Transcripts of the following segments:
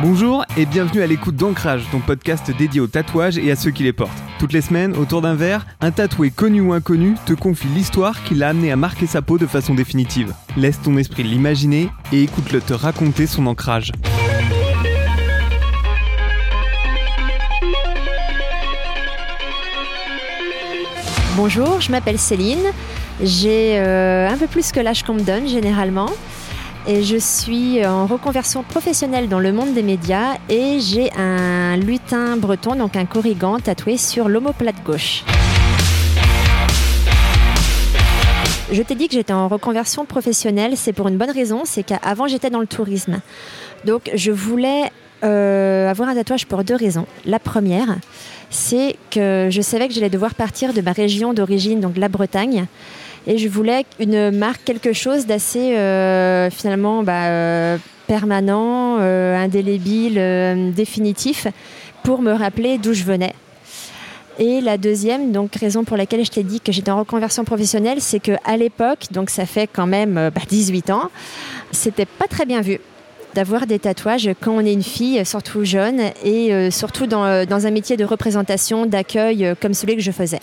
Bonjour et bienvenue à l'écoute d'Ancrage, ton podcast dédié aux tatouages et à ceux qui les portent. Toutes les semaines, autour d'un verre, un tatoué connu ou inconnu te confie l'histoire qui l'a amené à marquer sa peau de façon définitive. Laisse ton esprit l'imaginer et écoute-le te raconter son ancrage. Bonjour, je m'appelle Céline. J'ai euh, un peu plus que l'âge qu'on me donne généralement. Et je suis en reconversion professionnelle dans le monde des médias et j'ai un lutin breton, donc un corrigan tatoué sur l'omoplate gauche. Je t'ai dit que j'étais en reconversion professionnelle, c'est pour une bonne raison, c'est qu'avant j'étais dans le tourisme. Donc je voulais euh, avoir un tatouage pour deux raisons. La première, c'est que je savais que j'allais devoir partir de ma région d'origine, donc la Bretagne. Et je voulais une marque, quelque chose d'assez euh, finalement bah, euh, permanent, indélébile, définitif, pour me rappeler d'où je venais. Et la deuxième raison pour laquelle je t'ai dit que j'étais en reconversion professionnelle, c'est que à l'époque, donc ça fait quand même 18 bah, ans, c'était pas très bien vu d'avoir des tatouages quand on est une fille, surtout jeune, et euh, surtout dans, euh, un métier de représentation, d'accueil euh, comme celui que je faisais.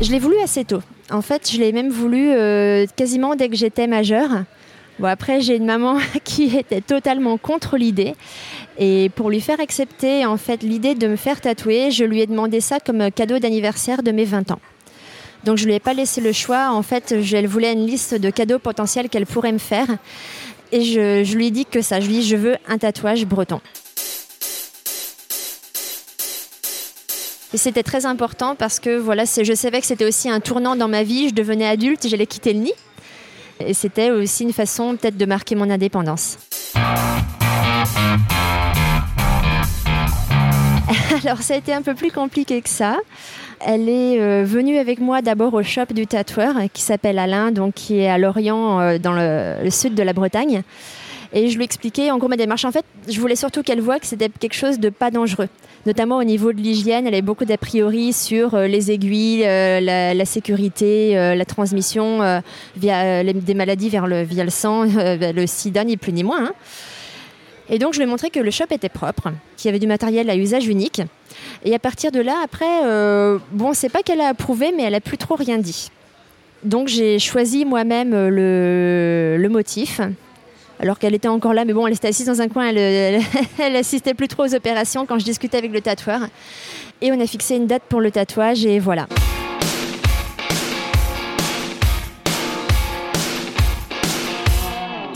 Je l'ai voulu assez tôt. En fait, je l'ai même voulu quasiment dès que j'étais majeure. Bon, après, j'ai une maman qui était totalement contre l'idée. Et pour lui faire accepter en fait l'idée de me faire tatouer, je lui ai demandé ça comme cadeau d'anniversaire de mes 20 ans. Donc je ne lui ai pas laissé le choix. En fait, elle voulait une liste de cadeaux potentiels qu'elle pourrait me faire. Et je, lui ai dit que ça. Je lui ai dit, je veux un tatouage breton. Et c'était très important parce que voilà, je savais que c'était aussi un tournant dans ma vie. Je devenais adulte, j'allais quitter le nid. Et c'était aussi une façon peut-être de marquer mon indépendance. Alors ça a été un peu plus compliqué que ça. Elle est euh, venue avec moi d'abord au shop du tatoueur qui s'appelle Alain, donc qui est à Lorient, euh, dans le, sud de la Bretagne. Et je lui expliquais en gros ma démarche. En fait, je voulais surtout qu'elle voie que c'était quelque chose de pas dangereux. Notamment au niveau de l'hygiène, elle avait beaucoup d'a priori sur euh, les aiguilles, la, sécurité, la transmission via des maladies vers le, via le sang, le sida, ni plus ni moins. Hein. Et donc je lui ai montré que le shop était propre, qu'il y avait du matériel à usage unique. Et à partir de là, après, euh, bon, c'est pas qu'elle a approuvé, mais elle a plus trop rien dit. Donc j'ai choisi moi-même euh, le, motif, alors qu'elle était encore là, mais bon, elle était assise dans un coin, elle, elle, assistait plus trop aux opérations quand je discutais avec le tatoueur. Et on a fixé une date pour le tatouage, et voilà.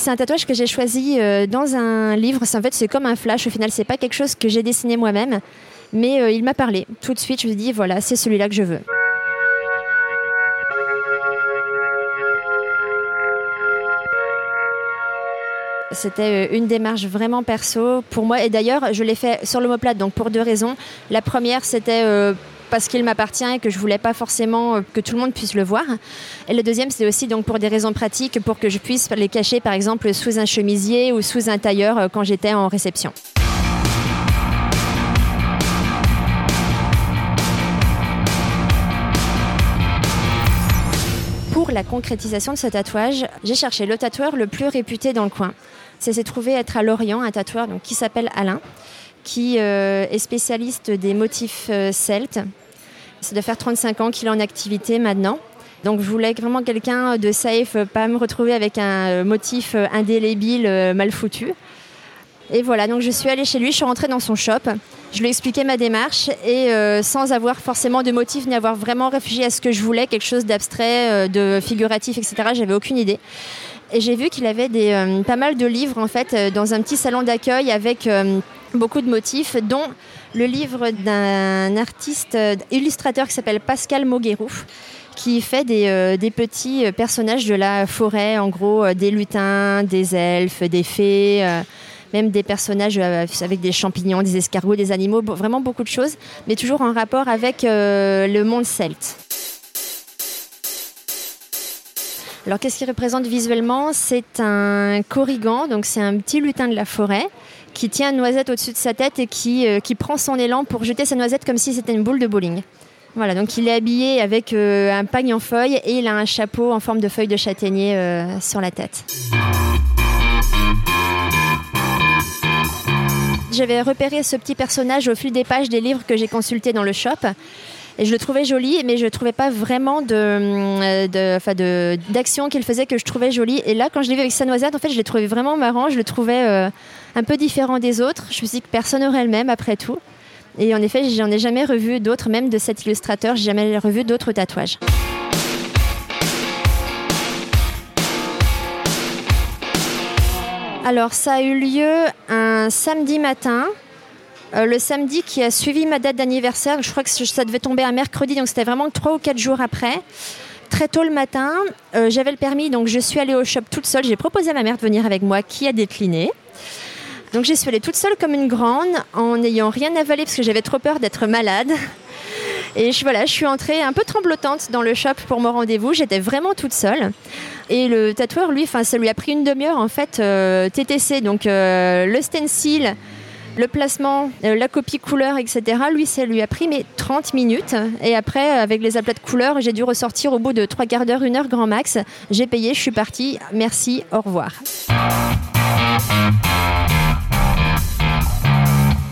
C'est un tatouage que j'ai choisi euh, dans un livre. En fait, c'est comme un flash. Au final, c'est pas quelque chose que j'ai dessiné moi-même, mais euh, il m'a parlé. Tout de suite, je me dit voilà, c'est celui-là que je veux. C'était euh, une démarche vraiment perso pour moi. Et d'ailleurs, je l'ai fait sur l'homoplate, donc pour deux raisons. La première, c'était parce qu'il m'appartient et que je voulais pas forcément euh, que tout le monde puisse le voir. Et le deuxième, c'est aussi donc pour des raisons pratiques, pour que je puisse les cacher par exemple sous un chemisier ou sous un tailleur euh, quand j'étais en réception. Pour la concrétisation de ce tatouage, j'ai cherché le tatoueur le plus réputé dans le coin. Ça s'est trouvé être à Lorient, un tatoueur donc, qui s'appelle Alain, qui euh, est spécialiste des motifs celtes c'est de faire 35 ans qu'il est en activité maintenant. Donc je voulais vraiment quelqu'un de safe, pas me retrouver avec un euh, motif euh, indélébile euh, mal foutu. Et voilà, donc je suis allée chez lui, je suis rentrée dans son shop, je lui ai expliqué ma démarche et sans avoir forcément de motif ni avoir vraiment réfugié à ce que je voulais, quelque chose d'abstrait, de figuratif, etc. J'avais aucune idée. Et j'ai vu qu'il avait des, pas mal de livres en fait dans un petit salon d'accueil avec beaucoup de motifs, dont le livre d'un artiste euh, illustrateur qui s'appelle Pascal Moguerou qui fait des, euh, petits euh, personnages de la forêt, en gros des lutins, des elfes, des fées, même des personnages avec des champignons, des escargots, des animaux, vraiment beaucoup de choses, mais toujours en rapport avec le monde celte. Alors qu'est-ce qu'il représente visuellement? C'est un corrigan, donc c'est un petit lutin de la forêt qui tient une noisette au-dessus de sa tête et qui, euh, qui prend son élan pour jeter sa noisette comme si c'était une boule de bowling. Voilà, donc il est habillé avec euh, un pagne en feuille et il a un chapeau en forme de feuille de châtaignier euh, sur la tête. J'avais repéré ce petit personnage au fil des pages des livres que j'ai consultés dans le shop. Et je le trouvais joli, mais je trouvais pas vraiment de, de, d'action qu'il faisait que je trouvais joli. Et là, quand je l'ai vu avec sa noisette, en fait, je l'ai trouvé vraiment marrant. Je le trouvais euh, un peu différent des autres. Je me suis dit que personne n'aurait le même après tout. Et en effet, j'en ai jamais revu d'autres, même de cet illustrateur, j'ai jamais revu d'autres tatouages. Alors, ça a eu lieu un samedi matin. Euh, le samedi qui a suivi ma date d'anniversaire, je crois que ça devait tomber un mercredi, donc c'était vraiment trois ou quatre jours après. Très tôt le matin, euh, j'avais le permis, donc je suis allée au shop toute seule. J'ai proposé à ma mère de venir avec moi, qui a décliné. Donc j'y suis allée toute seule comme une grande, en n'ayant rien avalé parce que j'avais trop peur d'être malade. Et je, voilà, je suis entrée un peu tremblotante dans le shop pour mon rendez-vous. J'étais vraiment toute seule. Et le tatoueur, lui, ça lui a pris une demi-heure en fait, euh, TTC, donc le stencil, le placement, euh, la copie couleur, etc. Lui, ça lui a pris mais 30 minutes. Et après, avec les aplats de couleurs, j'ai dû ressortir au bout de trois quarts d'heure, une heure grand max. J'ai payé, je suis partie. Merci, au revoir.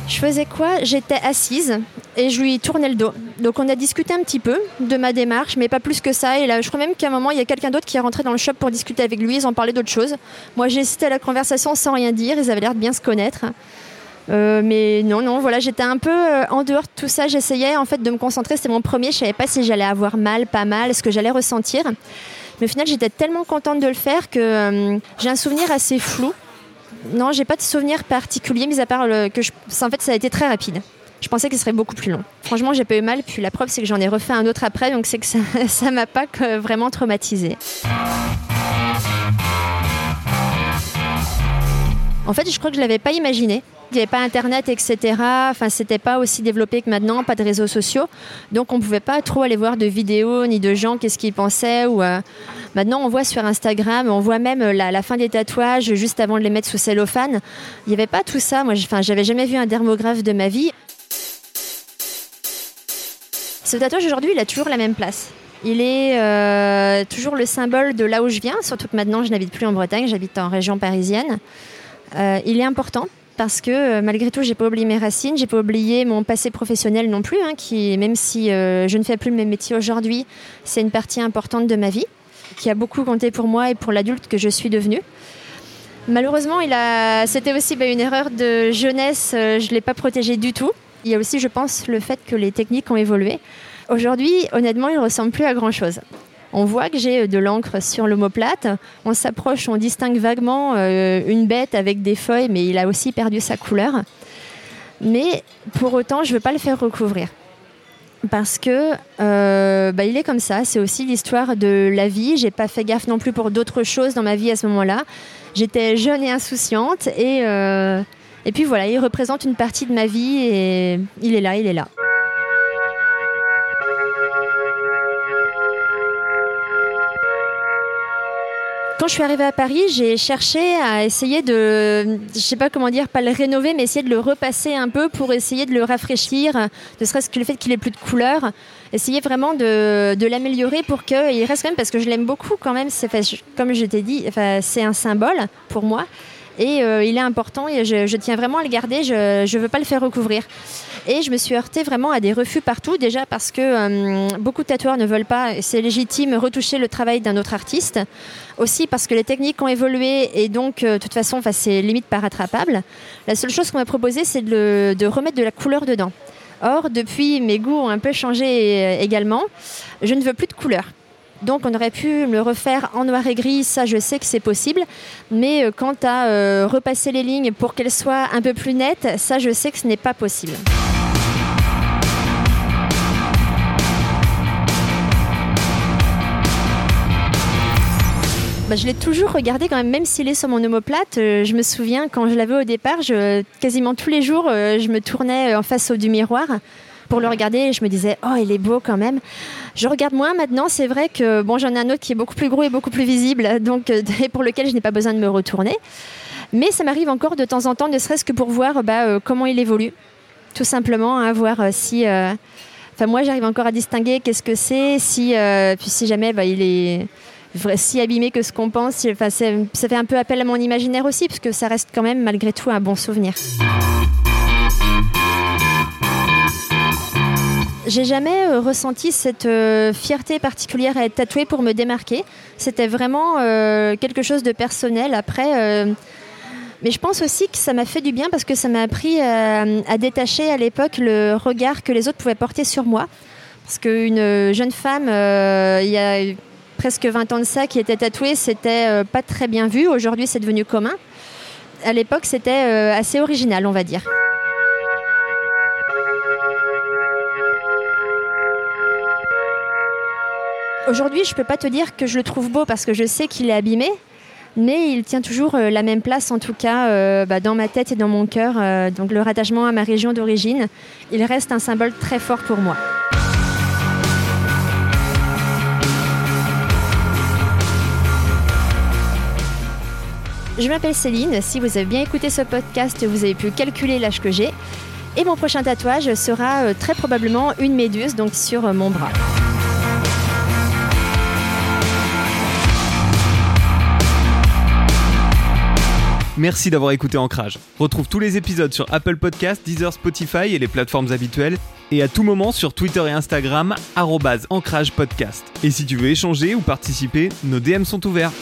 Je faisais quoi? J'étais assise et je lui tournais le dos. Donc on a discuté un petit peu de ma démarche, mais pas plus que ça. Et là, je crois même qu'à un moment, il y a quelqu'un d'autre qui est rentré dans le shop pour discuter avec lui. Ils ont parlé d'autre chose. Moi, j'ai assisté à la conversation sans rien dire. Ils avaient l'air de bien se connaître. Euh, mais non, non, voilà, j'étais un peu euh, en dehors de tout ça. J'essayais en fait de me concentrer. C'était mon premier. Je savais pas si j'allais avoir mal, pas mal, ce que j'allais ressentir. Mais au final, j'étais tellement contente de le faire que euh, j'ai un souvenir assez flou. Non, j'ai pas de souvenir particulier, mis à part que je... en fait, ça a été très rapide. Je pensais que ce serait beaucoup plus long. Franchement, j'ai pas eu mal. Puis la preuve, c'est que j'en ai refait un autre après, donc c'est que ça, ça m'a pas vraiment traumatisé. En fait, je crois que je l'avais pas imaginé. Il n'y avait pas Internet, etc. Enfin, c'était pas aussi développé que maintenant, pas de réseaux sociaux. Donc, on pouvait pas trop aller voir de vidéos ni de gens qu'est-ce qu'ils pensaient. Ou euh, maintenant, on voit sur Instagram, on voit même la, fin des tatouages juste avant de les mettre sous cellophane. Il n'y avait pas tout ça. Moi, j'avais jamais vu un dermographe de ma vie. Ce tatouage aujourd'hui, il a toujours la même place. Il est euh, toujours le symbole de là où je viens, surtout que maintenant je n'habite plus en Bretagne, j'habite en région parisienne. Euh, il est important parce que euh, malgré tout, j'ai pas oublié mes racines, j'ai pas oublié mon passé professionnel non plus, hein, qui, même si euh, je ne fais plus le même métier aujourd'hui, c'est une partie importante de ma vie, qui a beaucoup compté pour moi et pour l'adulte que je suis devenue. Malheureusement, il a... c'était aussi bah, une erreur de jeunesse, je ne l'ai pas protégé du tout. Il y a aussi, je pense, le fait que les techniques ont évolué. Aujourd'hui, honnêtement, il ne ressemble plus à grand-chose. On voit que j'ai de l'encre sur l'omoplate. On s'approche, on distingue vaguement euh, une bête avec des feuilles, mais il a aussi perdu sa couleur. Mais pour autant, je ne veux pas le faire recouvrir. Parce que euh, bah, il est comme ça, c'est aussi l'histoire de la vie. J'ai pas fait gaffe non plus pour d'autres choses dans ma vie à ce moment-là. J'étais jeune et insouciante et, euh, et puis voilà, il représente une partie de ma vie et il est là, il est là. Quand je suis arrivée à Paris, j'ai cherché à essayer de, je sais pas comment dire, pas le rénover, mais essayer de le repasser un peu pour essayer de le rafraîchir, ne serait-ce que le fait qu'il ait plus de couleurs, essayer vraiment de, l'améliorer pour qu'il reste quand même, parce que je l'aime beaucoup quand même, c'est, comme je t'ai dit, enfin, c'est un symbole pour moi. Et euh, il est important et je, tiens vraiment à le garder, je ne veux pas le faire recouvrir. Et je me suis heurtée vraiment à des refus partout, déjà parce que euh, beaucoup de tatoueurs ne veulent pas, c'est légitime, retoucher le travail d'un autre artiste. Aussi parce que les techniques ont évolué et donc, euh, de toute façon, c'est limite pas rattrapable. La seule chose qu'on m'a proposé, c'est de, remettre de la couleur dedans. Or, depuis, mes goûts ont un peu changé également. Je ne veux plus de couleur. Donc on aurait pu le refaire en noir et gris, ça je sais que c'est possible. Mais euh, quant à euh, repasser les lignes pour qu'elles soient un peu plus nettes, ça je sais que ce n'est pas possible. Bah, je l'ai toujours regardé quand même, même s'il est sur mon omoplate. Euh, je me souviens quand je l'avais au départ, quasiment tous les jours, je me tournais en face du miroir pour le regarder et je me disais, oh, il est beau quand même. Je regarde moins maintenant, c'est vrai que bon, j'en ai un autre qui est beaucoup plus gros et beaucoup plus visible, donc euh, pour lequel je n'ai pas besoin de me retourner. Mais ça m'arrive encore de temps en temps, ne serait-ce que pour voir bah, euh, comment il évolue, tout simplement, hein, voir euh, si. Enfin, moi, j'arrive encore à distinguer qu'est-ce que c'est, si, puis si jamais bah, il est si abîmé que ce qu'on pense. Enfin, ça fait un peu appel à mon imaginaire aussi, parce que ça reste quand même malgré tout un bon souvenir. J'ai jamais euh, ressenti cette euh, fierté particulière à être tatouée pour me démarquer. C'était vraiment euh, quelque chose de personnel. Après, mais je pense aussi que ça m'a fait du bien parce que ça m'a appris à, à détacher à l'époque le regard que les autres pouvaient porter sur moi. Parce qu'une jeune femme, il y a presque 20 ans de ça, qui était tatouée, c'était pas très bien vu. Aujourd'hui, c'est devenu commun. À l'époque, c'était assez original, on va dire. Aujourd'hui, je peux pas te dire que je le trouve beau parce que je sais qu'il est abîmé, mais il tient toujours euh, la même place, en tout cas euh, bah, dans ma tête et dans mon cœur. Euh, donc le rattachement à ma région d'origine, il reste un symbole très fort pour moi. Je m'appelle Céline. Si vous avez bien écouté ce podcast, vous avez pu calculer l'âge que j'ai. Et mon prochain tatouage sera très probablement une méduse, donc sur mon bras. Merci d'avoir écouté Ancrage. Retrouve tous les épisodes sur Apple Podcasts, Deezer, Spotify et les plateformes habituelles. Et à tout moment sur Twitter et Instagram, Ancrage Podcast. Et si tu veux échanger ou participer, nos DM sont ouverts.